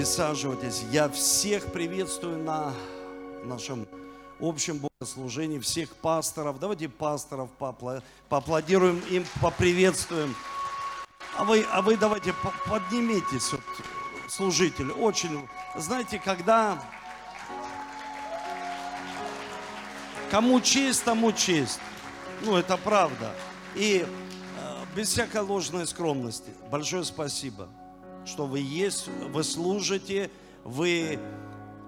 Присаживайтесь. Я всех приветствую на нашем общем богослужении, всех пасторов. Давайте пасторов поаплодируем им, поприветствуем. А вы, а вы давайте поднимитесь, вот, служитель. Очень, знаете, когда кому честь, тому честь. Ну, это правда. И э, без всякой ложной скромности. Большое спасибо что вы есть, вы служите, вы,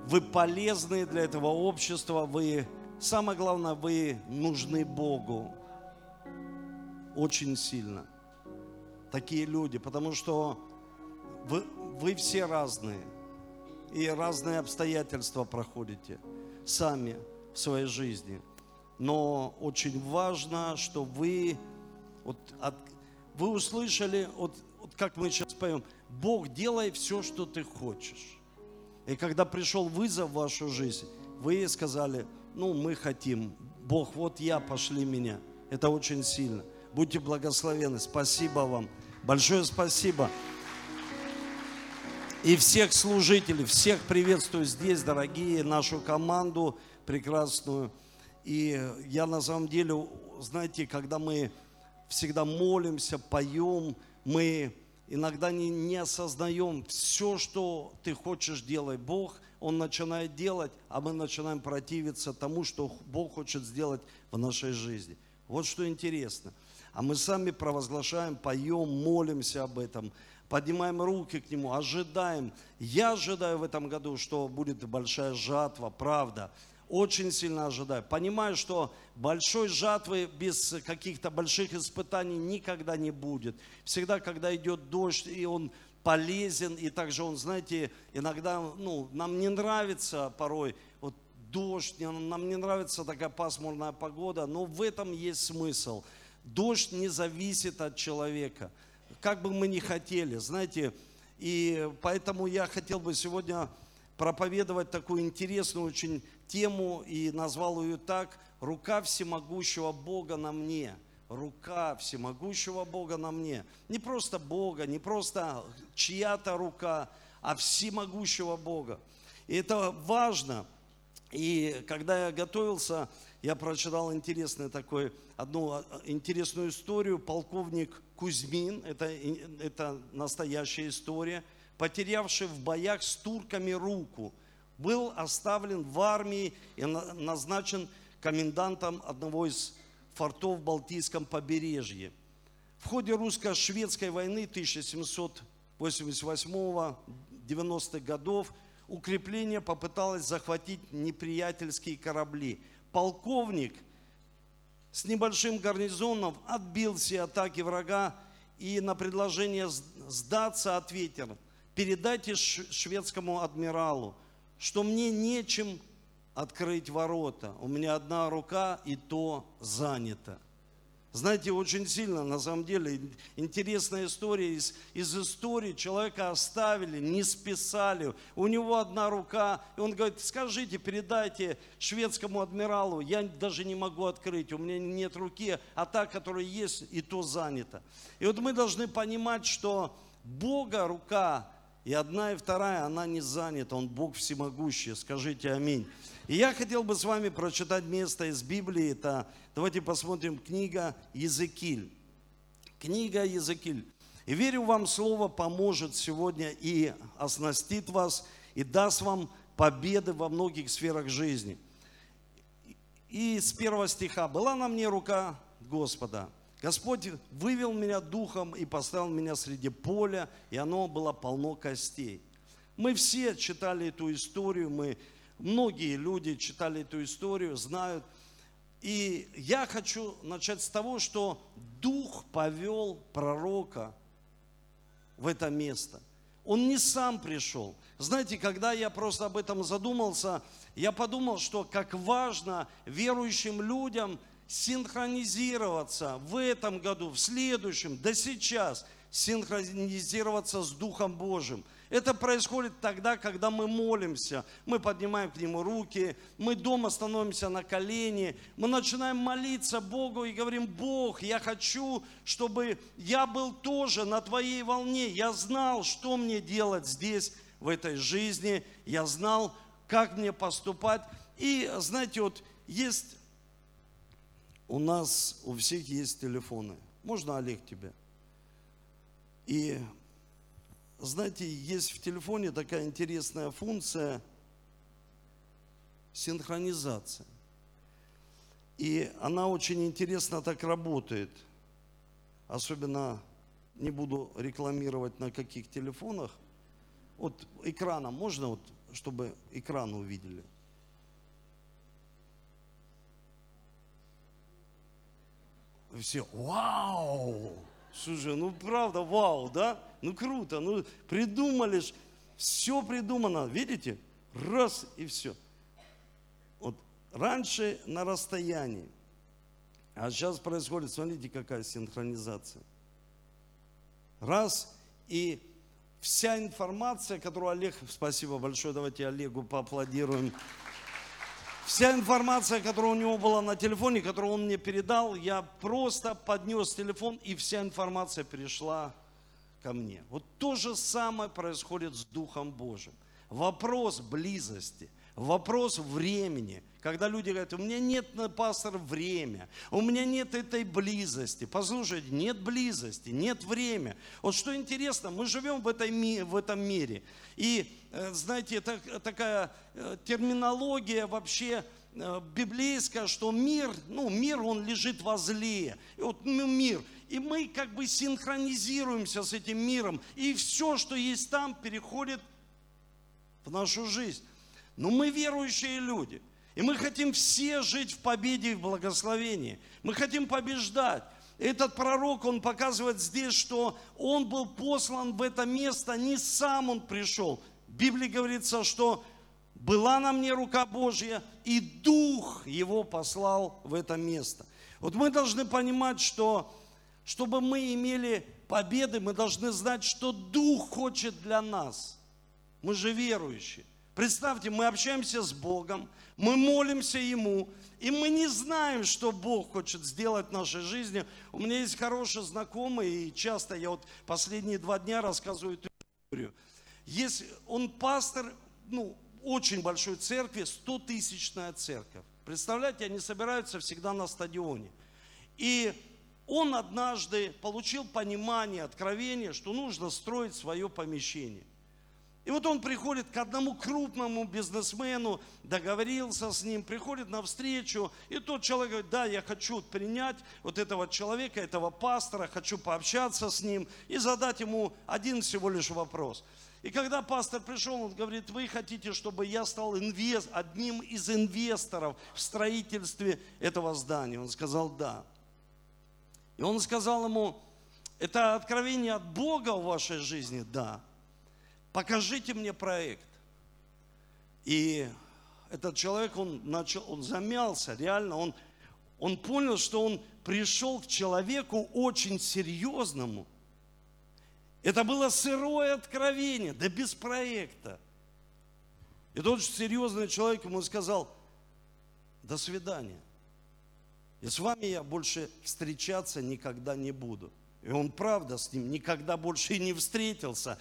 вы полезны для этого общества, вы, самое главное, вы нужны Богу очень сильно. Такие люди, потому что вы, вы все разные, и разные обстоятельства проходите сами в своей жизни. Но очень важно, что вы, вот от, вы услышали, вот, вот как мы сейчас поем, Бог, делай все, что ты хочешь. И когда пришел вызов в вашу жизнь, вы сказали, ну, мы хотим. Бог, вот я, пошли меня. Это очень сильно. Будьте благословены. Спасибо вам. Большое спасибо. И всех служителей, всех приветствую здесь, дорогие, нашу команду прекрасную. И я на самом деле, знаете, когда мы всегда молимся, поем, мы иногда не, не осознаем все, что ты хочешь делать. Бог, Он начинает делать, а мы начинаем противиться тому, что Бог хочет сделать в нашей жизни. Вот что интересно. А мы сами провозглашаем, поем, молимся об этом, поднимаем руки к Нему, ожидаем. Я ожидаю в этом году, что будет большая жатва, правда очень сильно ожидаю. Понимаю, что большой жатвы без каких-то больших испытаний никогда не будет. Всегда, когда идет дождь, и он полезен, и также он, знаете, иногда, ну, нам не нравится порой вот дождь, нам не нравится такая пасмурная погода, но в этом есть смысл. Дождь не зависит от человека, как бы мы ни хотели, знаете, и поэтому я хотел бы сегодня проповедовать такую интересную очень тему и назвал ее так «Рука всемогущего Бога на мне». Рука всемогущего Бога на мне. Не просто Бога, не просто чья-то рука, а всемогущего Бога. И это важно. И когда я готовился, я прочитал интересную такой, одну а, интересную историю. Полковник Кузьмин, это, это настоящая история, потерявший в боях с турками руку – был оставлен в армии и назначен комендантом одного из фортов в Балтийском побережье. В ходе русско-шведской войны 1788-90-х годов укрепление попыталось захватить неприятельские корабли. Полковник с небольшим гарнизоном отбил все атаки врага и на предложение сдаться ответил, передайте шведскому адмиралу, что мне нечем открыть ворота. У меня одна рука, и то занята. Знаете, очень сильно, на самом деле, интересная история. Из, из истории человека оставили, не списали. У него одна рука. И он говорит, скажите, передайте шведскому адмиралу, я даже не могу открыть, у меня нет руки, а та, которая есть, и то занята. И вот мы должны понимать, что Бога рука и одна, и вторая, она не занята, Он Бог всемогущий. Скажите аминь. И я хотел бы с вами прочитать место из Библии. Это, давайте посмотрим, книга Езекиль. Книга Езекиль. И верю, вам Слово поможет сегодня и оснастит вас, и даст вам победы во многих сферах жизни. И с первого стиха. «Была на мне рука Господа, Господь вывел меня духом и поставил меня среди поля, и оно было полно костей. Мы все читали эту историю, мы, многие люди читали эту историю, знают. И я хочу начать с того, что Дух повел пророка в это место. Он не сам пришел. Знаете, когда я просто об этом задумался, я подумал, что как важно верующим людям – синхронизироваться в этом году, в следующем, да сейчас, синхронизироваться с Духом Божьим. Это происходит тогда, когда мы молимся, мы поднимаем к Нему руки, мы дома становимся на колени, мы начинаем молиться Богу и говорим, Бог, я хочу, чтобы я был тоже на Твоей волне, я знал, что мне делать здесь, в этой жизни, я знал, как мне поступать. И, знаете, вот есть, у нас у всех есть телефоны. Можно, Олег, тебе? И, знаете, есть в телефоне такая интересная функция синхронизация. И она очень интересно так работает. Особенно не буду рекламировать на каких телефонах. Вот экраном можно, вот, чтобы экран увидели? Все, вау! Слушай, ну правда, вау, да? Ну круто, ну придумали ж, все придумано, видите? Раз и все. Вот раньше на расстоянии, а сейчас происходит, смотрите, какая синхронизация. Раз, и вся информация, которую Олег, спасибо большое, давайте Олегу поаплодируем. Вся информация, которая у него была на телефоне, которую он мне передал, я просто поднес телефон, и вся информация перешла ко мне. Вот то же самое происходит с Духом Божьим. Вопрос близости, вопрос времени – когда люди говорят, у меня нет, пастор, время, у меня нет этой близости. Послушайте, нет близости, нет времени. Вот что интересно, мы живем в, этой, в этом мире. И, э, знаете, это такая э, терминология вообще э, библейская, что мир, ну, мир, он лежит возле. И вот ну, мир. И мы как бы синхронизируемся с этим миром. И все, что есть там, переходит в нашу жизнь. Но мы верующие люди – и мы хотим все жить в победе и в благословении. Мы хотим побеждать. Этот пророк, он показывает здесь, что он был послан в это место, не сам он пришел. В Библии говорится, что была на мне рука Божья, и Дух его послал в это место. Вот мы должны понимать, что чтобы мы имели победы, мы должны знать, что Дух хочет для нас. Мы же верующие. Представьте, мы общаемся с Богом, мы молимся Ему, и мы не знаем, что Бог хочет сделать в нашей жизни. У меня есть хороший знакомый, и часто я вот последние два дня рассказываю эту историю. Есть, он пастор, ну, очень большой церкви, 100-тысячная церковь. Представляете, они собираются всегда на стадионе. И он однажды получил понимание, откровение, что нужно строить свое помещение. И вот он приходит к одному крупному бизнесмену, договорился с ним, приходит на встречу, и тот человек говорит, да, я хочу принять вот этого человека, этого пастора, хочу пообщаться с ним и задать ему один всего лишь вопрос. И когда пастор пришел, он говорит, вы хотите, чтобы я стал инвест, одним из инвесторов в строительстве этого здания? Он сказал, да. И он сказал ему, это откровение от Бога в вашей жизни? Да покажите мне проект. И этот человек, он начал, он замялся, реально, он, он понял, что он пришел к человеку очень серьезному. Это было сырое откровение, да без проекта. И тот серьезный человек ему сказал, до свидания. И с вами я больше встречаться никогда не буду. И он правда с ним никогда больше и не встретился.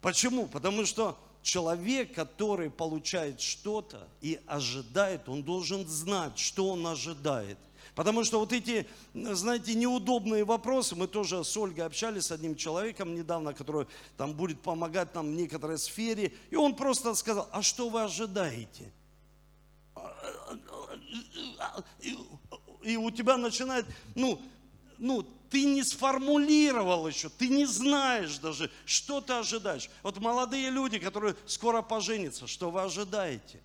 Почему? Потому что человек, который получает что-то и ожидает, он должен знать, что он ожидает. Потому что вот эти, знаете, неудобные вопросы, мы тоже с Ольгой общались с одним человеком недавно, который там будет помогать нам в некоторой сфере, и он просто сказал, а что вы ожидаете? И у тебя начинает, ну, ну, ты не сформулировал еще, ты не знаешь даже, что ты ожидаешь. Вот молодые люди, которые скоро поженятся, что вы ожидаете?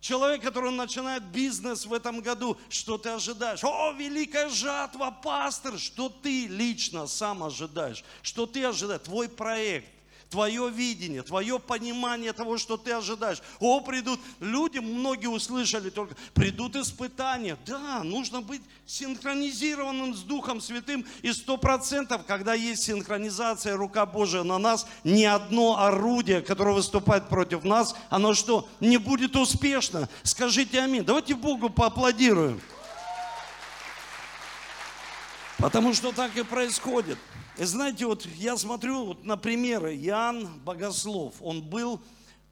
Человек, который начинает бизнес в этом году, что ты ожидаешь? О, великая жатва, пастор, что ты лично сам ожидаешь? Что ты ожидаешь? Твой проект твое видение, твое понимание того, что ты ожидаешь. О, придут люди, многие услышали только, придут испытания. Да, нужно быть синхронизированным с Духом Святым. И сто процентов, когда есть синхронизация, рука Божия на нас, ни одно орудие, которое выступает против нас, оно что, не будет успешно? Скажите аминь. Давайте Богу поаплодируем. Потому что так и происходит. И знаете, вот я смотрю вот на примеры. Иоанн Богослов, он был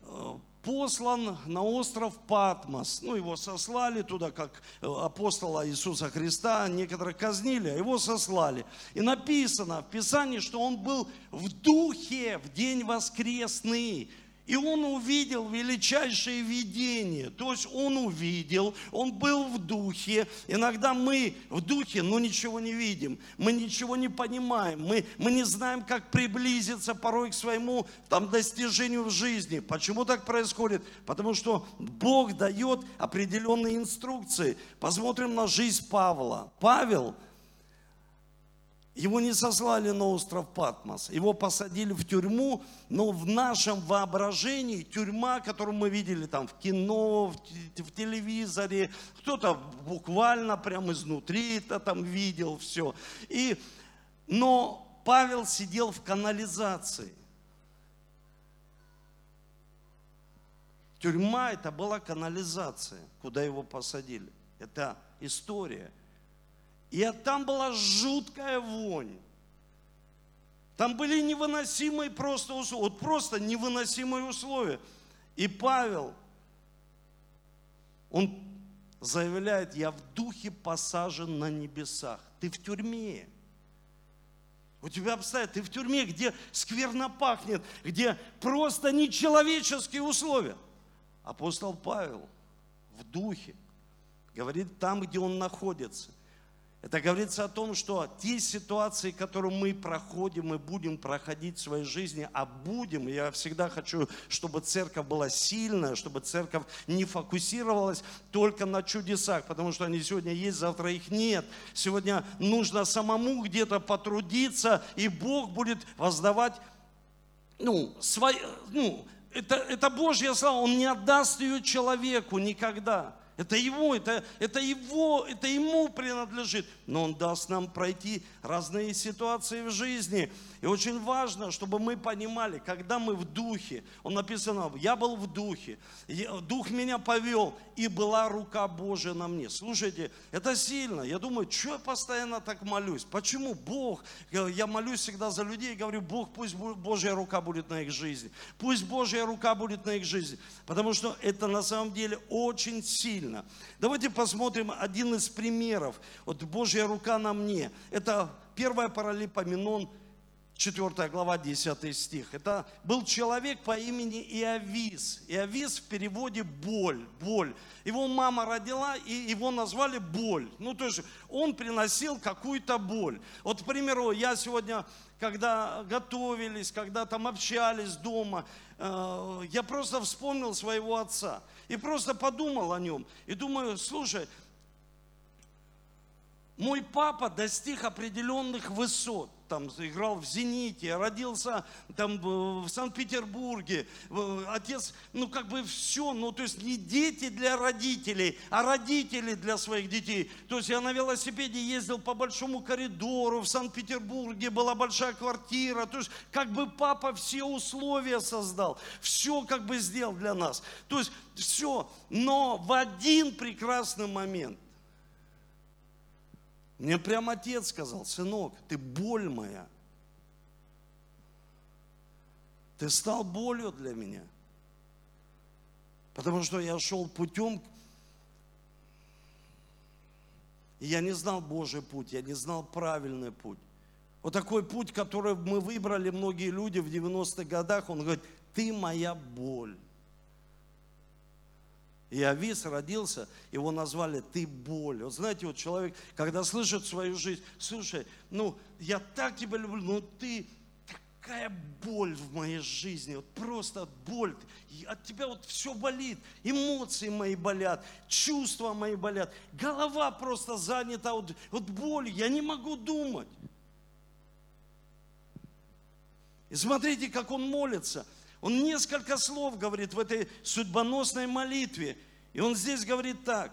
э, послан на остров Патмос. Ну, его сослали туда, как э, апостола Иисуса Христа. Некоторых казнили, а его сослали. И написано в Писании, что он был в духе в день воскресный. И он увидел величайшее видение. То есть он увидел, он был в духе. Иногда мы в духе, но ничего не видим. Мы ничего не понимаем. Мы, мы не знаем, как приблизиться порой к своему там, достижению в жизни. Почему так происходит? Потому что Бог дает определенные инструкции. Посмотрим на жизнь Павла. Павел – его не сослали на остров Патмос, его посадили в тюрьму, но в нашем воображении тюрьма, которую мы видели там в кино, в, в телевизоре, кто-то буквально прямо изнутри это там видел все. И, но Павел сидел в канализации. Тюрьма это была канализация, куда его посадили. Это история. И там была жуткая вонь. Там были невыносимые просто условия, вот просто невыносимые условия. И Павел, он заявляет, я в духе посажен на небесах. Ты в тюрьме. У тебя обстоят, ты в тюрьме, где скверно пахнет, где просто нечеловеческие условия. Апостол Павел в духе говорит там, где он находится. Это говорится о том, что те ситуации, которые мы проходим и будем проходить в своей жизни, а будем, я всегда хочу, чтобы церковь была сильная, чтобы церковь не фокусировалась только на чудесах, потому что они сегодня есть, завтра их нет. Сегодня нужно самому где-то потрудиться, и Бог будет воздавать, ну, свои, ну, это, это Божья слава, Он не отдаст ее человеку никогда. Это его, это, это его, это ему принадлежит. Но он даст нам пройти разные ситуации в жизни. И очень важно, чтобы мы понимали, когда мы в духе, он написано, я был в духе, дух меня повел, и была рука Божия на мне. Слушайте, это сильно. Я думаю, что я постоянно так молюсь? Почему Бог? Я молюсь всегда за людей и говорю, Бог, пусть Божья рука будет на их жизни. Пусть Божья рука будет на их жизни. Потому что это на самом деле очень сильно. Давайте посмотрим один из примеров. Вот Божья рука на мне. Это первая паралипоменон 4 глава, 10 стих. Это был человек по имени Иовис. Иовис в переводе боль, боль. Его мама родила, и его назвали боль. Ну, то есть он приносил какую-то боль. Вот, к примеру, я сегодня, когда готовились, когда там общались дома, э, я просто вспомнил своего отца. И просто подумал о нем. И думаю, слушай, мой папа достиг определенных высот там играл в «Зените», родился там в Санкт-Петербурге, отец, ну как бы все, ну то есть не дети для родителей, а родители для своих детей. То есть я на велосипеде ездил по большому коридору, в Санкт-Петербурге была большая квартира, то есть как бы папа все условия создал, все как бы сделал для нас. То есть все, но в один прекрасный момент мне прям отец сказал, сынок, ты боль моя. Ты стал болью для меня. Потому что я шел путем, и я не знал Божий путь, я не знал правильный путь. Вот такой путь, который мы выбрали многие люди в 90-х годах, он говорит, ты моя боль. И Авис родился, его назвали «ты боль». Вот знаете, вот человек, когда слышит свою жизнь, слушай, ну, я так тебя люблю, но ты такая боль в моей жизни, вот просто боль. От тебя вот все болит, эмоции мои болят, чувства мои болят, голова просто занята вот, вот болью, я не могу думать. И смотрите, как он молится – он несколько слов говорит в этой судьбоносной молитве. И он здесь говорит так.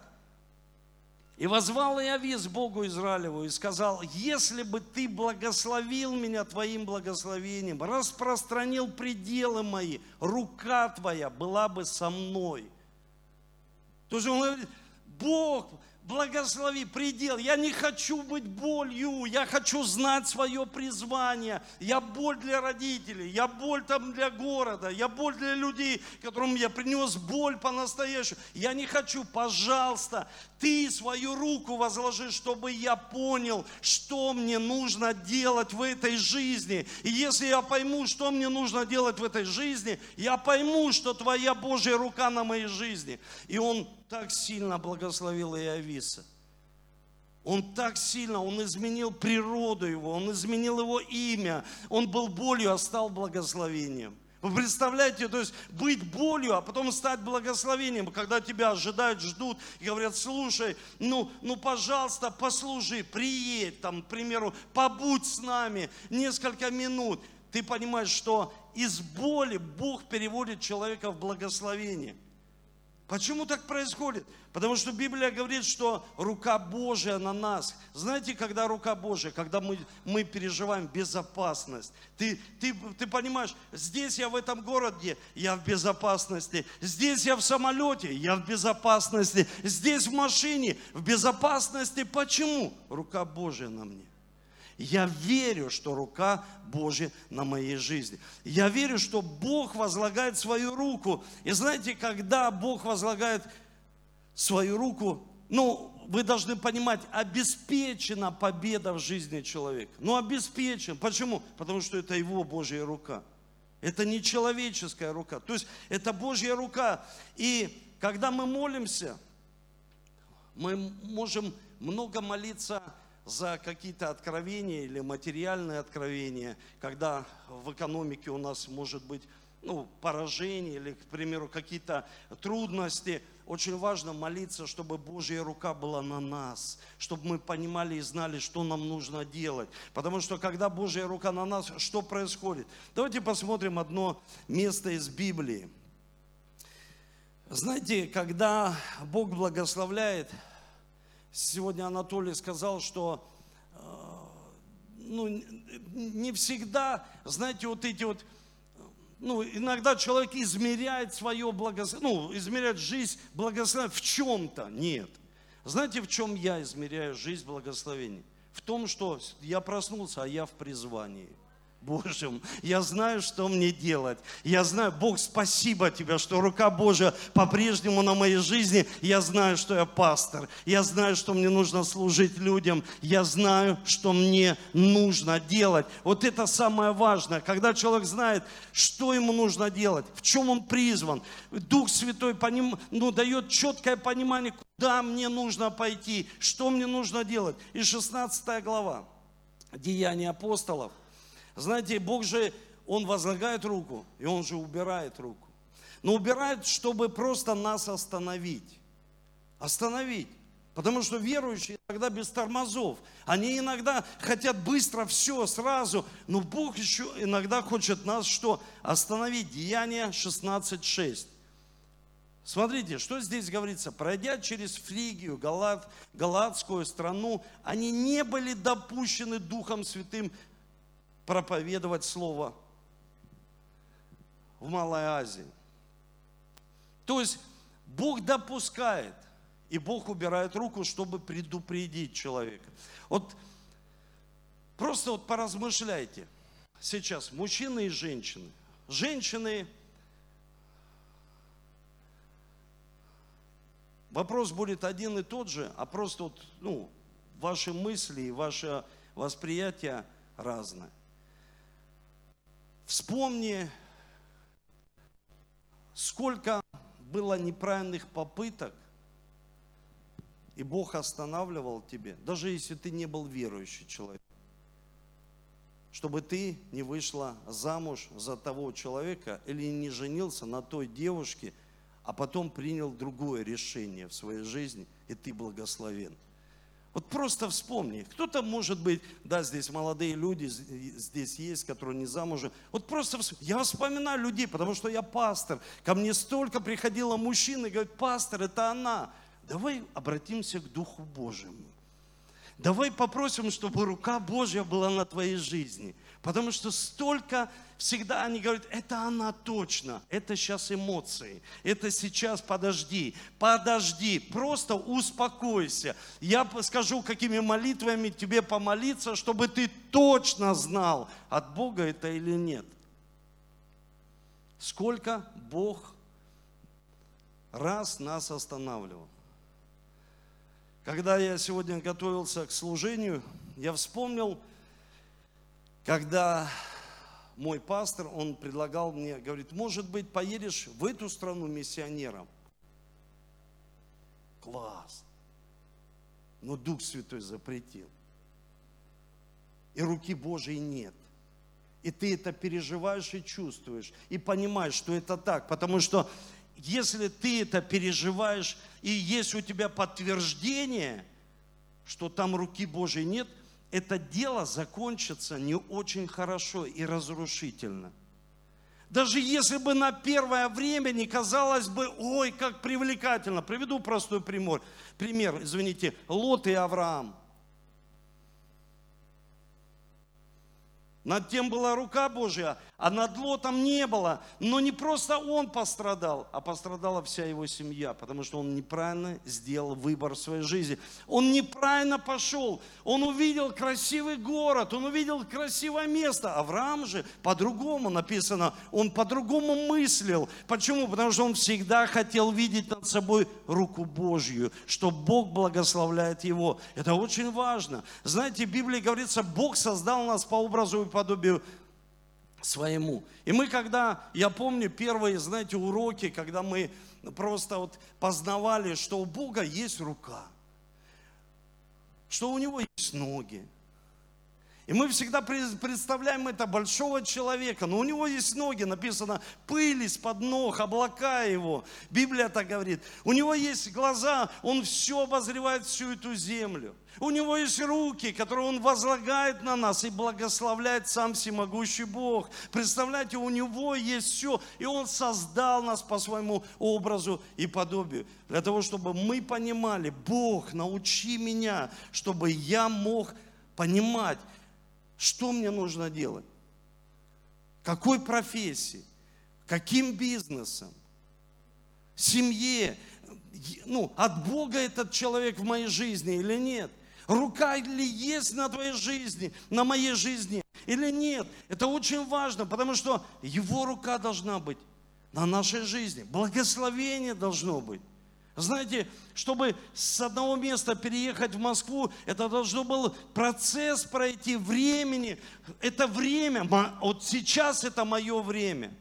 И возвал Иовис Богу Израилеву и сказал, если бы ты благословил меня твоим благословением, распространил пределы мои, рука твоя была бы со мной. То есть он говорит, Бог, благослови, предел. Я не хочу быть болью, я хочу знать свое призвание. Я боль для родителей, я боль там для города, я боль для людей, которым я принес боль по-настоящему. Я не хочу, пожалуйста, ты свою руку возложи, чтобы я понял, что мне нужно делать в этой жизни. И если я пойму, что мне нужно делать в этой жизни, я пойму, что твоя Божья рука на моей жизни. И он так сильно благословил Иовиса. Он так сильно, он изменил природу его, он изменил его имя. Он был болью, а стал благословением. Вы представляете, то есть быть болью, а потом стать благословением, когда тебя ожидают, ждут и говорят, слушай, ну, ну пожалуйста, послужи, приедь, там, к примеру, побудь с нами несколько минут. Ты понимаешь, что из боли Бог переводит человека в благословение. Почему так происходит? Потому что Библия говорит, что рука Божия на нас. Знаете, когда рука Божия? Когда мы, мы переживаем безопасность. Ты, ты, ты понимаешь, здесь я в этом городе, я в безопасности. Здесь я в самолете, я в безопасности. Здесь в машине, в безопасности. Почему? Рука Божия на мне. Я верю, что рука Божья на моей жизни. Я верю, что Бог возлагает свою руку. И знаете, когда Бог возлагает свою руку, ну, вы должны понимать, обеспечена победа в жизни человека. Ну, обеспечен. Почему? Потому что это его Божья рука. Это не человеческая рука. То есть это Божья рука. И когда мы молимся, мы можем много молиться за какие-то откровения или материальные откровения, когда в экономике у нас может быть ну, поражение или, к примеру, какие-то трудности, очень важно молиться, чтобы Божья рука была на нас, чтобы мы понимали и знали, что нам нужно делать. Потому что когда Божья рука на нас, что происходит? Давайте посмотрим одно место из Библии. Знаете, когда Бог благословляет, Сегодня Анатолий сказал, что э, ну, не всегда, знаете, вот эти вот, ну, иногда человек измеряет свое благословение, ну, измеряет жизнь благословения в чем-то. Нет. Знаете, в чем я измеряю жизнь благословения? В том, что я проснулся, а я в призвании – Божьим. Я знаю, что мне делать. Я знаю, Бог, спасибо тебе, что рука Божья по-прежнему на моей жизни. Я знаю, что я пастор. Я знаю, что мне нужно служить людям. Я знаю, что мне нужно делать. Вот это самое важное. Когда человек знает, что ему нужно делать, в чем он призван. Дух Святой поним, ну, дает четкое понимание, куда мне нужно пойти, что мне нужно делать. И 16 глава. Деяния апостолов – знаете, Бог же, Он возлагает руку, и Он же убирает руку. Но убирает, чтобы просто нас остановить. Остановить. Потому что верующие иногда без тормозов. Они иногда хотят быстро все, сразу. Но Бог еще иногда хочет нас что? Остановить. Деяние 16.6. Смотрите, что здесь говорится. Пройдя через Фригию, Галат, Галатскую страну, они не были допущены Духом Святым проповедовать Слово в Малой Азии. То есть Бог допускает, и Бог убирает руку, чтобы предупредить человека. Вот просто вот поразмышляйте сейчас, мужчины и женщины. Женщины, вопрос будет один и тот же, а просто вот, ну, ваши мысли и ваше восприятие разное. Вспомни, сколько было неправильных попыток, и Бог останавливал тебе, даже если ты не был верующий человек, чтобы ты не вышла замуж за того человека или не женился на той девушке, а потом принял другое решение в своей жизни, и ты благословен. Вот просто вспомни. Кто-то, может быть, да, здесь молодые люди, здесь есть, которые не замужем. Вот просто вспомни. я вспоминаю людей, потому что я пастор. Ко мне столько приходило мужчин и говорит, пастор, это она. Давай обратимся к Духу Божьему. Давай попросим, чтобы рука Божья была на твоей жизни. Потому что столько всегда они говорят, это она точно, это сейчас эмоции, это сейчас подожди, подожди, просто успокойся. Я скажу, какими молитвами тебе помолиться, чтобы ты точно знал, от Бога это или нет. Сколько Бог раз нас останавливал. Когда я сегодня готовился к служению, я вспомнил, когда мой пастор, он предлагал мне, говорит, может быть, поедешь в эту страну миссионером? Класс. Но Дух Святой запретил. И руки Божьей нет. И ты это переживаешь и чувствуешь, и понимаешь, что это так. Потому что если ты это переживаешь, и есть у тебя подтверждение, что там руки Божьей нет, это дело закончится не очень хорошо и разрушительно. Даже если бы на первое время не казалось бы, ой, как привлекательно. Приведу простой пример. Пример, извините, Лот и Авраам – Над тем была рука Божья, а над Лотом не было. Но не просто он пострадал, а пострадала вся его семья, потому что он неправильно сделал выбор в своей жизни. Он неправильно пошел. Он увидел красивый город, он увидел красивое место. Авраам же по-другому написано, он по-другому мыслил. Почему? Потому что он всегда хотел видеть над собой руку Божью, что Бог благословляет его. Это очень важно. Знаете, в Библии говорится, Бог создал нас по образу и подобию своему. И мы когда, я помню первые, знаете, уроки, когда мы просто вот познавали, что у Бога есть рука, что у Него есть ноги, и мы всегда представляем это большого человека, но у него есть ноги, написано пыль из-под ног, облака его. Библия так говорит. У него есть глаза, он все обозревает всю эту землю. У него есть руки, которые он возлагает на нас и благословляет сам всемогущий Бог. Представляете, у него есть все, и он создал нас по своему образу и подобию. Для того, чтобы мы понимали, Бог, научи меня, чтобы я мог понимать, что мне нужно делать? Какой профессии? Каким бизнесом? Семье? Ну, от Бога этот человек в моей жизни или нет? Рука ли есть на твоей жизни, на моей жизни или нет? Это очень важно, потому что его рука должна быть на нашей жизни. Благословение должно быть. Знаете, чтобы с одного места переехать в Москву, это должно был процесс пройти времени. Это время, вот сейчас это мое время.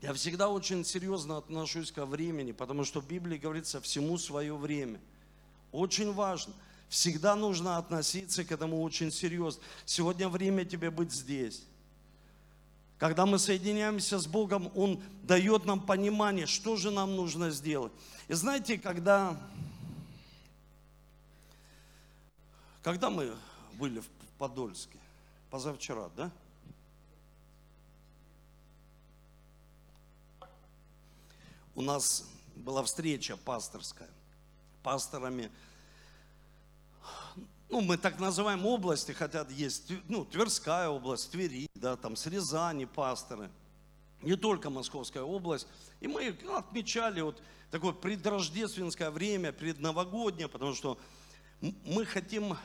Я всегда очень серьезно отношусь ко времени, потому что в Библии говорится всему свое время. Очень важно. Всегда нужно относиться к этому очень серьезно. Сегодня время тебе быть здесь. Когда мы соединяемся с Богом, Он дает нам понимание, что же нам нужно сделать. И знаете, когда, когда мы были в Подольске, позавчера, да? У нас была встреча пасторская, пасторами ну, мы так называем области, хотя есть, ну, Тверская область, Твери, да, там, с Рязани пасторы, не только Московская область. И мы ну, отмечали вот такое предрождественское время, предновогоднее, потому что мы хотим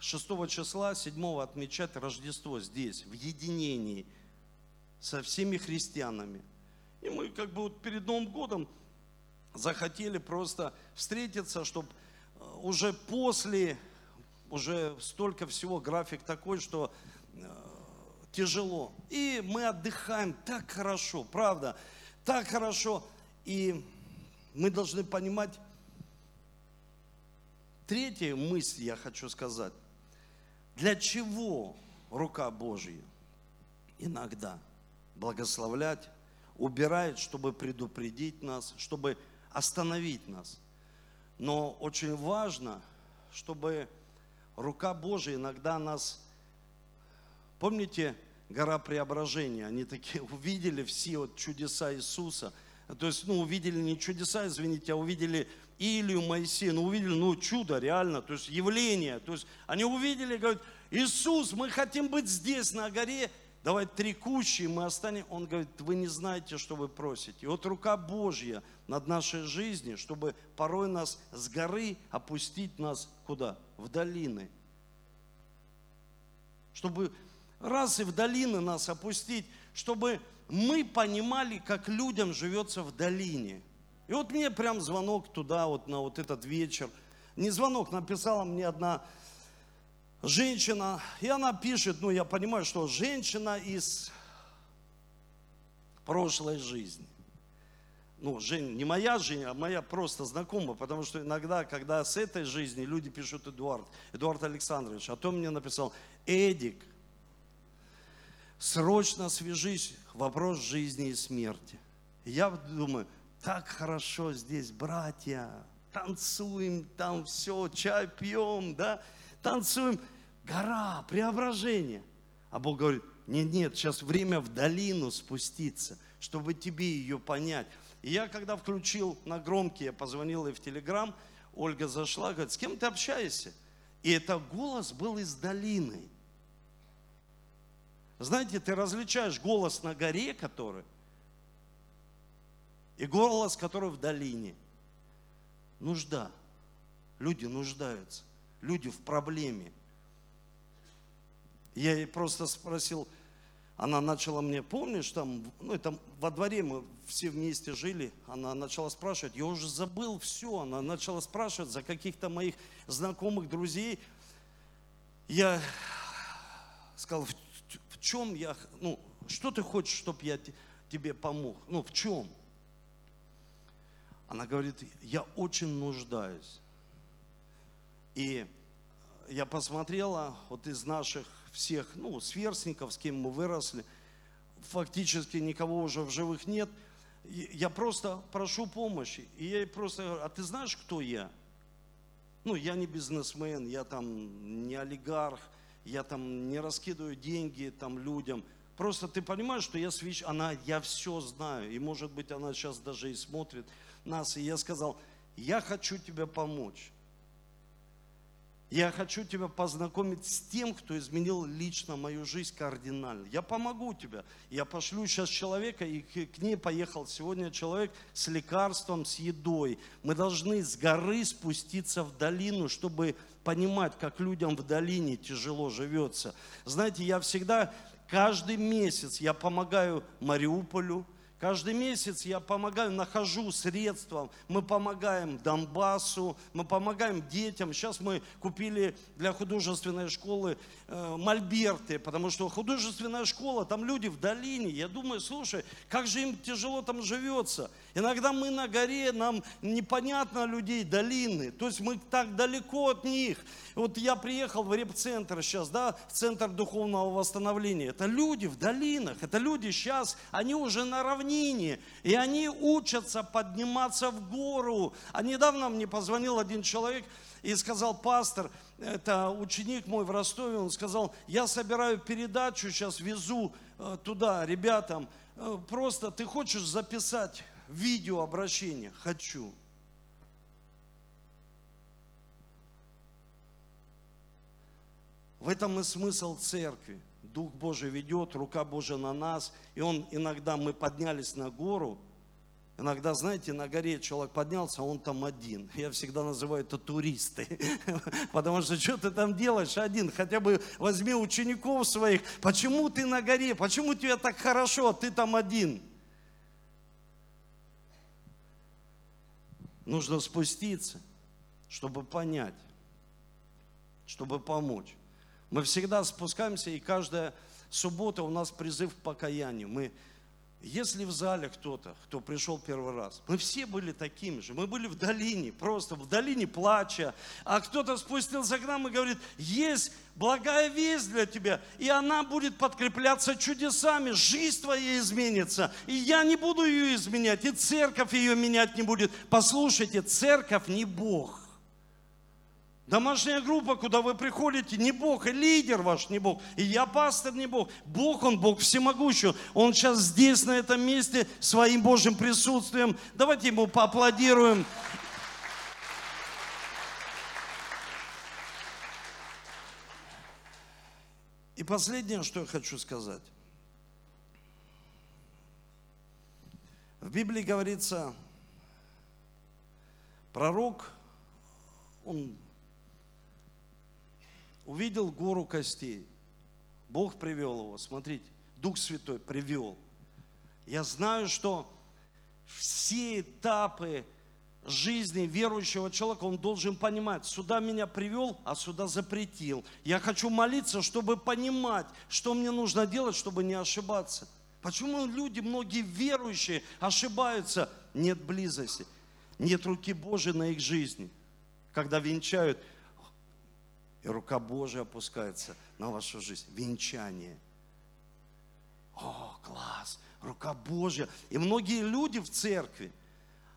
6 числа, 7 отмечать Рождество здесь, в единении со всеми христианами. И мы как бы вот перед Новым годом захотели просто встретиться, чтобы э, уже после уже столько всего, график такой, что э, тяжело. И мы отдыхаем так хорошо, правда, так хорошо. И мы должны понимать, третья мысль я хочу сказать. Для чего рука Божья иногда благословлять, убирает, чтобы предупредить нас, чтобы остановить нас. Но очень важно, чтобы рука Божия иногда нас... Помните гора преображения? Они такие увидели все вот чудеса Иисуса. То есть, ну, увидели не чудеса, извините, а увидели Илью, Моисея, ну увидели, ну чудо реально, то есть явление. То есть они увидели, говорят, Иисус, мы хотим быть здесь, на горе, давай три кущи, мы останем. Он говорит, вы не знаете, что вы просите. И вот рука Божья над нашей жизнью, чтобы порой нас с горы опустить нас куда? В долины. Чтобы раз и в долины нас опустить, чтобы мы понимали, как людям живется в долине. И вот мне прям звонок туда, вот на вот этот вечер. Не звонок, написала мне одна женщина, и она пишет, ну я понимаю, что женщина из прошлой жизни. Ну, Жень, не моя жизнь, а моя просто знакомая, потому что иногда, когда с этой жизни люди пишут Эдуард, Эдуард Александрович, а то мне написал, Эдик, срочно свяжись, вопрос жизни и смерти. Я думаю, так хорошо здесь, братья, танцуем, там все, чай пьем, да, танцуем. Гора, преображение. А Бог говорит, нет, нет, сейчас время в долину спуститься, чтобы тебе ее понять. И я когда включил на громкий, я позвонил ей в Телеграм, Ольга зашла, говорит, с кем ты общаешься? И это голос был из долины. Знаете, ты различаешь голос на горе, который, и голос, который в долине. Нужда. Люди нуждаются. Люди в проблеме. Я ей просто спросил, она начала мне, помнишь, там, ну, там во дворе мы все вместе жили, она начала спрашивать, я уже забыл все, она начала спрашивать за каких-то моих знакомых друзей. Я сказал, в, в чем я, ну, что ты хочешь, чтобы я тебе помог? Ну, в чем? Она говорит, я очень нуждаюсь. И я посмотрела, вот из наших всех, ну, сверстников, с кем мы выросли, фактически никого уже в живых нет. Я просто прошу помощи. И я просто говорю, а ты знаешь, кто я? Ну, я не бизнесмен, я там не олигарх, я там не раскидываю деньги там людям. Просто ты понимаешь, что я свящ... Она, я все знаю. И может быть она сейчас даже и смотрит нас. И я сказал, я хочу тебе помочь. Я хочу тебя познакомить с тем, кто изменил лично мою жизнь кардинально. Я помогу тебе. Я пошлю сейчас человека, и к ней поехал сегодня человек с лекарством, с едой. Мы должны с горы спуститься в долину, чтобы понимать, как людям в долине тяжело живется. Знаете, я всегда, каждый месяц я помогаю Мариуполю, Каждый месяц я помогаю, нахожу средства. Мы помогаем Донбассу, мы помогаем детям. Сейчас мы купили для художественной школы э, мольберты, потому что художественная школа, там люди в долине. Я думаю, слушай, как же им тяжело там живется. Иногда мы на горе, нам непонятно людей долины. То есть мы так далеко от них. Вот я приехал в репцентр сейчас, да, в центр духовного восстановления. Это люди в долинах, это люди сейчас, они уже на равнине, и они учатся подниматься в гору. А недавно мне позвонил один человек и сказал, пастор, это ученик мой в Ростове, он сказал, я собираю передачу, сейчас везу э, туда ребятам, э, просто ты хочешь записать видеообращение? Хочу. В этом и смысл церкви. Дух Божий ведет, рука Божия на нас. И он иногда мы поднялись на гору. Иногда, знаете, на горе человек поднялся, а он там один. Я всегда называю это туристы. Потому что что ты там делаешь один? Хотя бы возьми учеников своих. Почему ты на горе? Почему тебе так хорошо, а ты там один? Нужно спуститься, чтобы понять, чтобы помочь. Мы всегда спускаемся, и каждая суббота у нас призыв к покаянию. Мы, если в зале кто-то, кто пришел первый раз, мы все были такими же. Мы были в долине, просто в долине плача. А кто-то спустился к нам и говорит, есть благая весть для тебя, и она будет подкрепляться чудесами, жизнь твоя изменится, и я не буду ее изменять, и церковь ее менять не будет. Послушайте, церковь не Бог. Домашняя группа, куда вы приходите, не Бог, и лидер ваш не Бог, и я пастор не Бог. Бог, Он Бог всемогущий. Он сейчас здесь, на этом месте, своим Божьим присутствием. Давайте Ему поаплодируем. И последнее, что я хочу сказать. В Библии говорится, пророк, он увидел гору костей. Бог привел его, смотрите, Дух Святой привел. Я знаю, что все этапы жизни верующего человека, он должен понимать, сюда меня привел, а сюда запретил. Я хочу молиться, чтобы понимать, что мне нужно делать, чтобы не ошибаться. Почему люди, многие верующие, ошибаются? Нет близости, нет руки Божьей на их жизни. Когда венчают, и рука Божья опускается на вашу жизнь. Венчание. О, класс, рука Божья. И многие люди в церкви,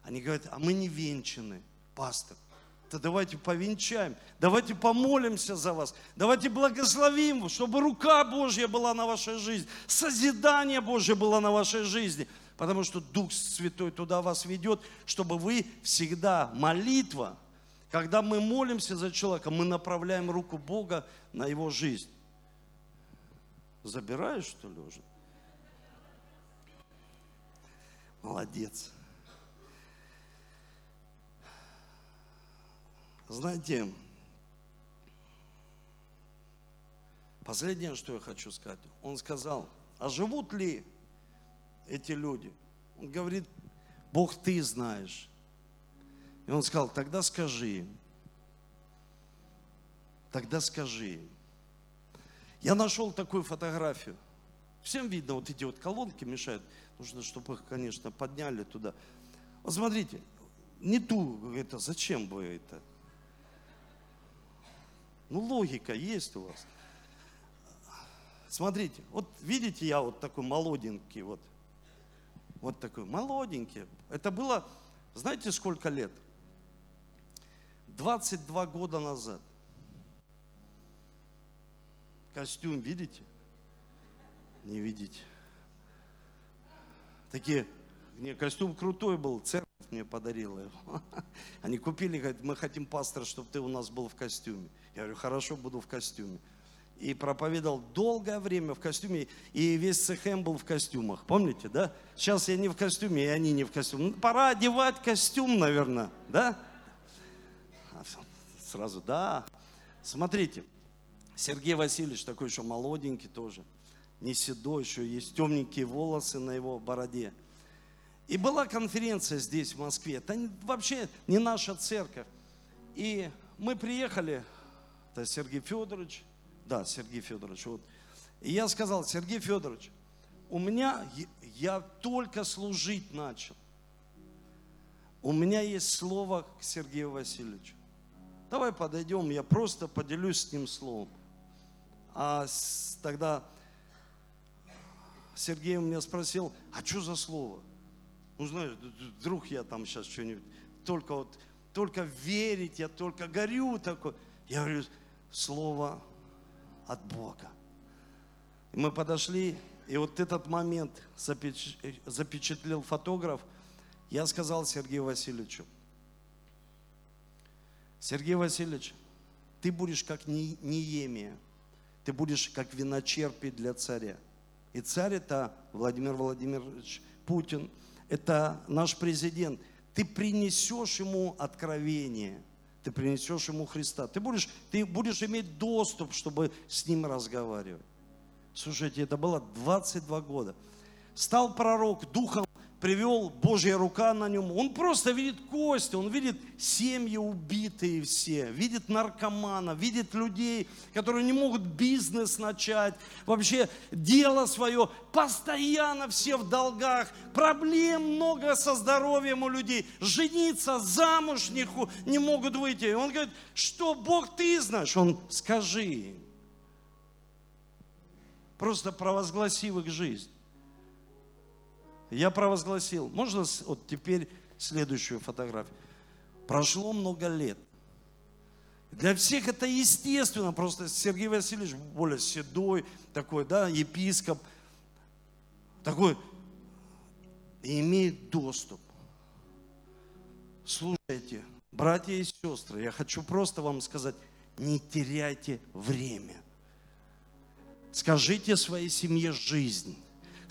они говорят, а мы не венчаны, пастор. То давайте повенчаем, давайте помолимся за вас, давайте благословим, чтобы рука Божья была на вашей жизни, созидание Божье было на вашей жизни, потому что Дух Святой туда вас ведет, чтобы вы всегда, молитва, когда мы молимся за человека, мы направляем руку Бога на его жизнь. Забираешь, что ли, уже? Молодец. Знаете, последнее, что я хочу сказать, он сказал, а живут ли эти люди? Он говорит, Бог ты знаешь. И он сказал, тогда скажи. Тогда скажи. Я нашел такую фотографию. Всем видно, вот эти вот колонки мешают. Нужно, чтобы их, конечно, подняли туда. Вот смотрите, не ту, это зачем вы это? Ну, логика есть у вас. Смотрите, вот видите, я вот такой молоденький, вот. Вот такой молоденький. Это было, знаете, сколько лет? 22 года назад. Костюм видите? Не видите. Такие, не, костюм крутой был, церковь мне подарила его. Они купили, говорят, мы хотим пастора, чтобы ты у нас был в костюме. Я говорю, хорошо, буду в костюме. И проповедовал долгое время в костюме, и весь ЦХМ был в костюмах. Помните, да? Сейчас я не в костюме, и они не в костюме. Ну, пора одевать костюм, наверное, да? Сразу, да. Смотрите, Сергей Васильевич такой еще молоденький тоже, не седой, еще есть темненькие волосы на его бороде. И была конференция здесь, в Москве. Это вообще не наша церковь. И мы приехали, это Сергей Федорович, да, Сергей Федорович, вот. И я сказал, Сергей Федорович, у меня, я только служить начал. У меня есть слово к Сергею Васильевичу. Давай подойдем, я просто поделюсь с ним словом. А тогда Сергей у меня спросил, а что за слово? Ну, знаешь, вдруг я там сейчас что-нибудь, только вот, только верить, я только горю такой. Я говорю, слово от Бога. И мы подошли, и вот этот момент запечатлел фотограф. Я сказал Сергею Васильевичу, Сергей Васильевич, ты будешь как Неемия, ты будешь как виночерпий для царя. И царь это Владимир Владимирович Путин, это наш президент. Ты принесешь ему откровение, ты принесешь ему Христа. Ты будешь, ты будешь иметь доступ, чтобы с ним разговаривать. Слушайте, это было 22 года. Стал пророк, духом привел, Божья рука на нем. Он просто видит кости, он видит семьи убитые все, видит наркомана, видит людей, которые не могут бизнес начать, вообще дело свое, постоянно все в долгах, проблем много со здоровьем у людей, жениться, замуж не, не могут выйти. Он говорит, что Бог ты знаешь? Он, скажи. Просто провозгласи в их жизнь. Я провозгласил. Можно вот теперь следующую фотографию. Прошло много лет. Для всех это естественно, просто Сергей Васильевич более седой, такой, да, епископ, такой, имеет доступ. Слушайте, братья и сестры, я хочу просто вам сказать, не теряйте время. Скажите своей семье жизнь.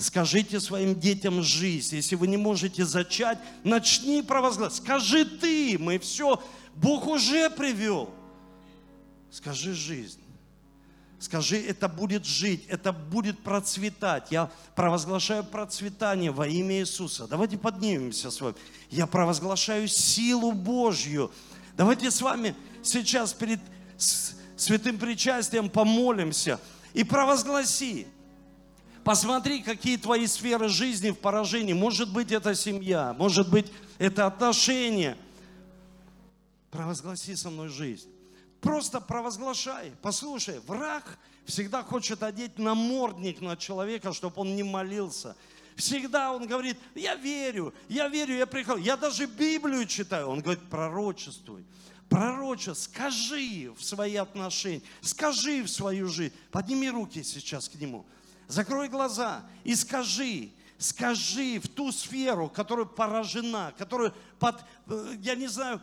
Скажите своим детям жизнь. Если вы не можете зачать, начни провозглашать. Скажи ты, мы все, Бог уже привел. Скажи жизнь. Скажи, это будет жить, это будет процветать. Я провозглашаю процветание во имя Иисуса. Давайте поднимемся с вами. Я провозглашаю силу Божью. Давайте с вами сейчас перед святым причастием помолимся и провозгласи. Посмотри, какие твои сферы жизни в поражении. Может быть, это семья, может быть, это отношения. Провозгласи со мной жизнь. Просто провозглашай. Послушай, враг всегда хочет одеть намордник на человека, чтобы он не молился. Всегда он говорит, я верю, я верю, я прихожу. Я даже Библию читаю. Он говорит, пророчествуй. Пророче, скажи в свои отношения, скажи в свою жизнь. Подними руки сейчас к нему. Закрой глаза и скажи, скажи в ту сферу, которая поражена, которая под, э, я не знаю,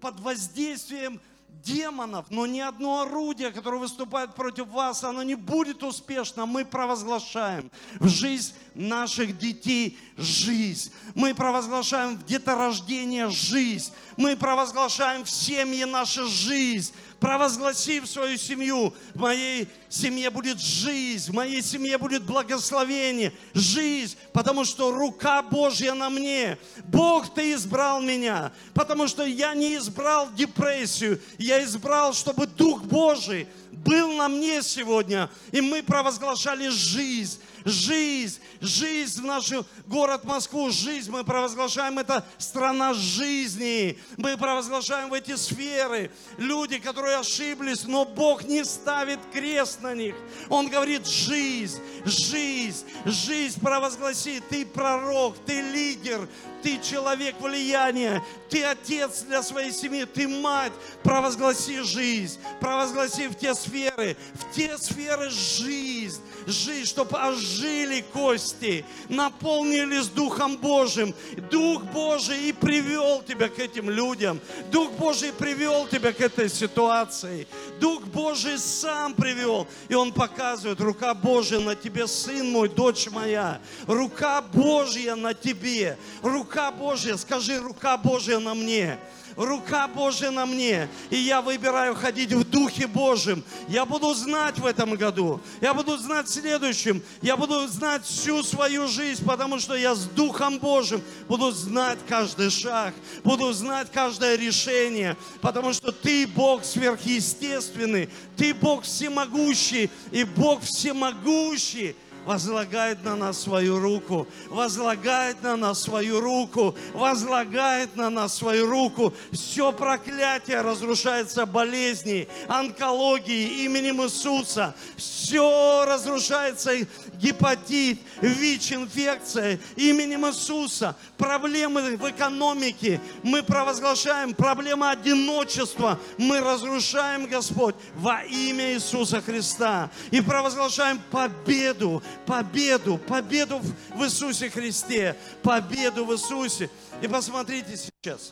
под воздействием демонов, но ни одно орудие, которое выступает против вас, оно не будет успешно. Мы провозглашаем в жизнь наших детей жизнь. Мы провозглашаем в деторождение жизнь. Мы провозглашаем в семье наша жизнь. Провозгласи в свою семью, в моей семье будет жизнь, в моей семье будет благословение, жизнь, потому что рука Божья на мне. Бог, Ты избрал меня, потому что я не избрал депрессию, я избрал, чтобы Дух Божий был на мне сегодня, и мы провозглашали жизнь, жизнь, жизнь в наш город Москву, жизнь. Мы провозглашаем, это страна жизни. Мы провозглашаем в эти сферы. Люди, которые ошиблись, но Бог не ставит крест на них. Он говорит, жизнь, жизнь, жизнь провозгласи. Ты пророк, ты лидер, ты человек влияния, ты отец для своей семьи, ты мать. Провозгласи жизнь, провозгласи в те сферы, в те сферы жизнь, жизнь, чтобы ожили кости, наполнились Духом Божьим. Дух Божий и привел тебя к этим людям. Дух Божий привел тебя к этой ситуации. Дух Божий сам привел. И Он показывает, рука Божья на тебе, сын мой, дочь моя. Рука Божья на тебе. Рука Божья, скажи, рука Божья на мне рука Божья на мне, и я выбираю ходить в Духе Божьем. Я буду знать в этом году, я буду знать в следующем, я буду знать всю свою жизнь, потому что я с Духом Божьим буду знать каждый шаг, буду знать каждое решение, потому что Ты Бог сверхъестественный, Ты Бог всемогущий, и Бог всемогущий – возлагает на нас свою руку, возлагает на нас свою руку, возлагает на нас свою руку. Все проклятие разрушается болезни, онкологии именем Иисуса. Все разрушается гепатит, ВИЧ-инфекция именем Иисуса. Проблемы в экономике мы провозглашаем, проблема одиночества мы разрушаем, Господь, во имя Иисуса Христа. И провозглашаем победу, победу, победу в Иисусе Христе, победу в Иисусе. И посмотрите сейчас,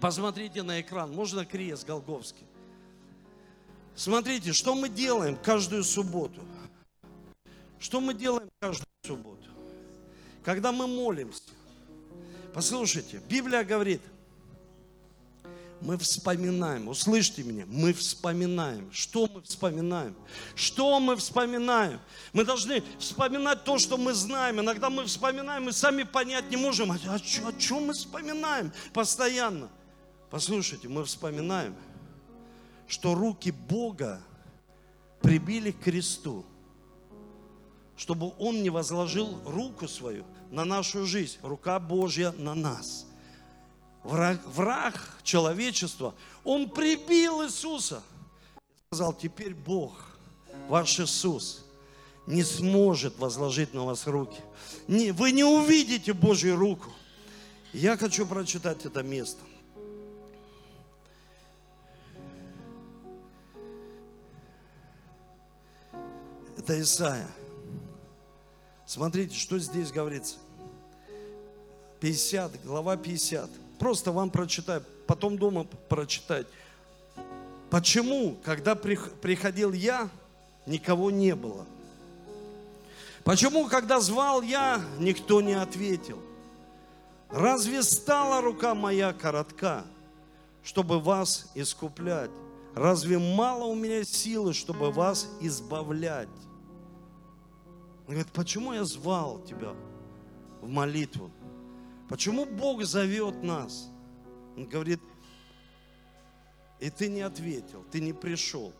посмотрите на экран, можно крест Голговский. Смотрите, что мы делаем каждую субботу. Что мы делаем каждую субботу? Когда мы молимся. Послушайте, Библия говорит, мы вспоминаем, услышьте меня, мы вспоминаем. Что мы вспоминаем? Что мы вспоминаем? Мы должны вспоминать то, что мы знаем. Иногда мы вспоминаем, мы сами понять не можем, а о, чем, о чем мы вспоминаем постоянно. Послушайте, мы вспоминаем, что руки Бога прибили к кресту, чтобы Он не возложил руку свою на нашу жизнь, рука Божья на нас – враг, враг человечества, он прибил Иисуса. Сказал, теперь Бог, ваш Иисус, не сможет возложить на вас руки. Не, вы не увидите Божью руку. Я хочу прочитать это место. Это Исаия. Смотрите, что здесь говорится. 50, глава 50 просто вам прочитаю, потом дома прочитать. Почему, когда приходил я, никого не было? Почему, когда звал я, никто не ответил? Разве стала рука моя коротка, чтобы вас искуплять? Разве мало у меня силы, чтобы вас избавлять? Он говорит, почему я звал тебя в молитву? Почему Бог зовет нас? Он говорит, и ты не ответил, ты не пришел.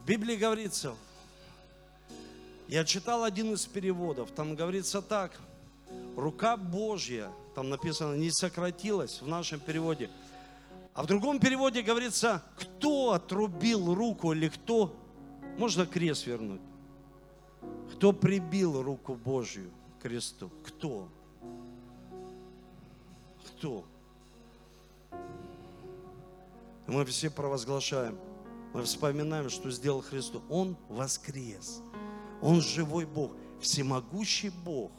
В Библии говорится, я читал один из переводов, там говорится так, рука Божья, там написано, не сократилась в нашем переводе. А в другом переводе говорится, кто отрубил руку или кто, можно крест вернуть, кто прибил руку Божью к кресту, кто? Кто? Мы все провозглашаем, мы вспоминаем, что сделал Христос. Он воскрес. Он живой Бог, всемогущий Бог.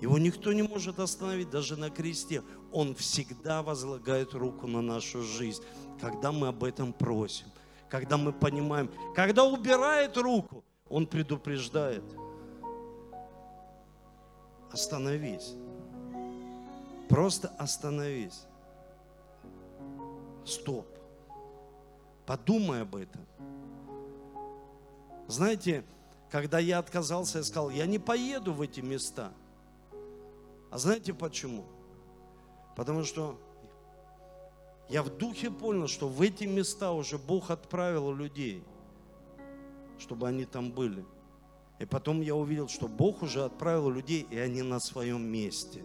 Его никто не может остановить, даже на кресте. Он всегда возлагает руку на нашу жизнь, когда мы об этом просим, когда мы понимаем, когда убирает руку, Он предупреждает. Остановись. Просто остановись. Стоп. Подумай об этом. Знаете, когда я отказался, я сказал, я не поеду в эти места. А знаете почему? Потому что я в духе понял, что в эти места уже Бог отправил людей, чтобы они там были. И потом я увидел, что Бог уже отправил людей, и они на своем месте.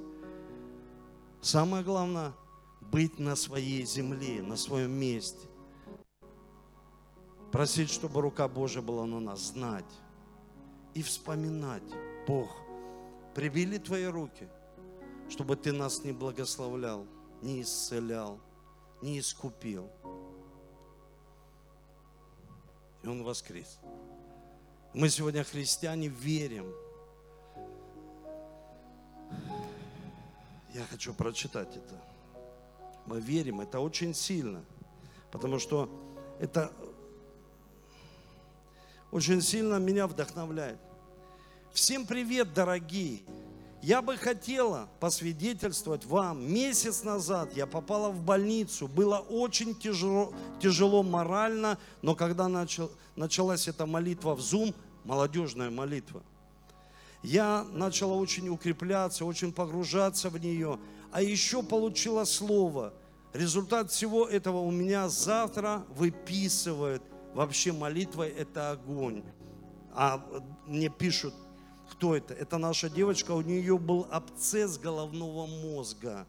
Самое главное – быть на своей земле, на своем месте. Просить, чтобы рука Божья была на нас, знать и вспоминать. Бог, прибили твои руки, чтобы ты нас не благословлял, не исцелял, не искупил. И Он воскрес. Мы сегодня, христиане, верим. Я хочу прочитать это. Мы верим, это очень сильно, потому что это очень сильно меня вдохновляет. Всем привет, дорогие! Я бы хотела посвидетельствовать вам. Месяц назад я попала в больницу. Было очень тяжело, тяжело морально, но когда начал, началась эта молитва в Zoom, молодежная молитва, я начала очень укрепляться, очень погружаться в нее. А еще получила слово. Результат всего этого у меня завтра выписывает вообще молитва – это огонь. А мне пишут, кто это? Это наша девочка, у нее был абсцесс головного мозга.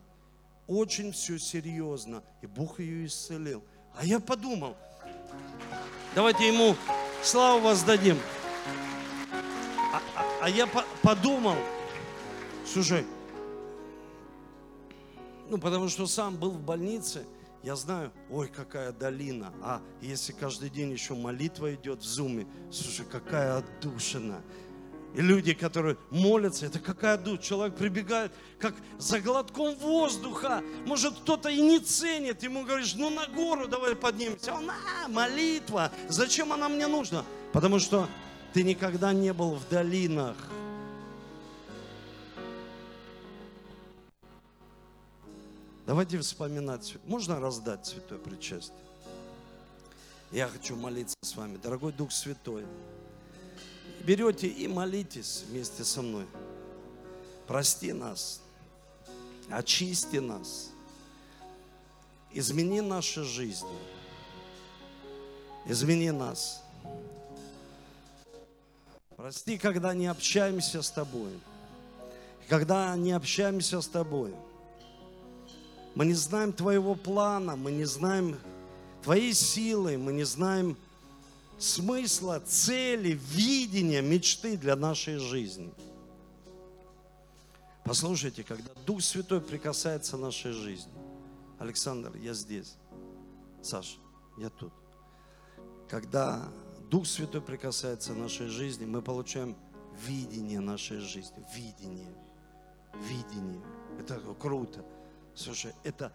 Очень все серьезно. И Бог ее исцелил. А я подумал, давайте ему славу воздадим. А, а, а я по подумал, слушай, ну потому что сам был в больнице – я знаю, ой, какая долина. А если каждый день еще молитва идет в зуме, слушай, какая отдушина. И люди, которые молятся, это какая дух. Человек прибегает, как за глотком воздуха. Может, кто-то и не ценит. Ему говоришь, ну на гору давай поднимемся. Он, а, молитва. Зачем она мне нужна? Потому что ты никогда не был в долинах. Давайте вспоминать. Можно раздать Святое Причастие? Я хочу молиться с вами. Дорогой Дух Святой, берете и молитесь вместе со мной. Прости нас, очисти нас, измени наши жизни, измени нас. Прости, когда не общаемся с Тобой, когда не общаемся с Тобой – мы не знаем Твоего плана, мы не знаем Твоей силы, мы не знаем смысла, цели, видения, мечты для нашей жизни. Послушайте, когда Дух Святой прикасается нашей жизни. Александр, я здесь. Саша, я тут. Когда Дух Святой прикасается нашей жизни, мы получаем видение нашей жизни. Видение. Видение. Это круто. Слушай, это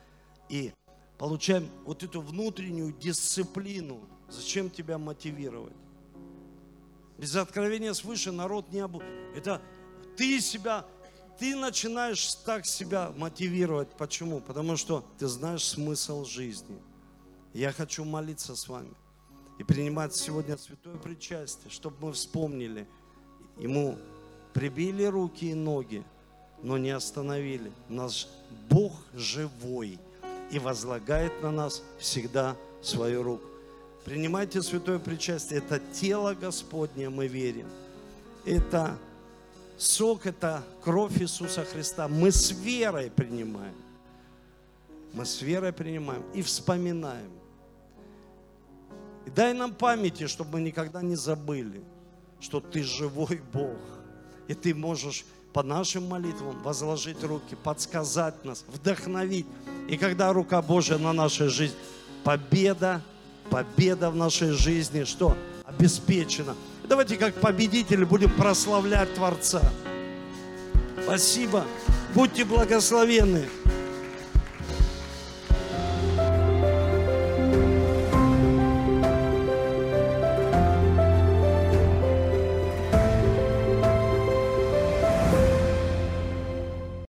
и получаем вот эту внутреннюю дисциплину. Зачем тебя мотивировать? Без откровения свыше народ не обу... Это ты себя, ты начинаешь так себя мотивировать. Почему? Потому что ты знаешь смысл жизни. Я хочу молиться с вами и принимать сегодня святое причастие, чтобы мы вспомнили. Ему прибили руки и ноги, но не остановили. Наш Бог живой и возлагает на нас всегда свою руку. Принимайте святое причастие. Это тело Господне, мы верим. Это сок, это кровь Иисуса Христа. Мы с верой принимаем. Мы с верой принимаем и вспоминаем. И дай нам памяти, чтобы мы никогда не забыли, что Ты живой Бог. И Ты можешь по нашим молитвам возложить руки, подсказать нас, вдохновить. И когда рука Божья на нашей жизнь, победа победа в нашей жизни, что обеспечена. Давайте как победители будем прославлять Творца. Спасибо. Будьте благословенны.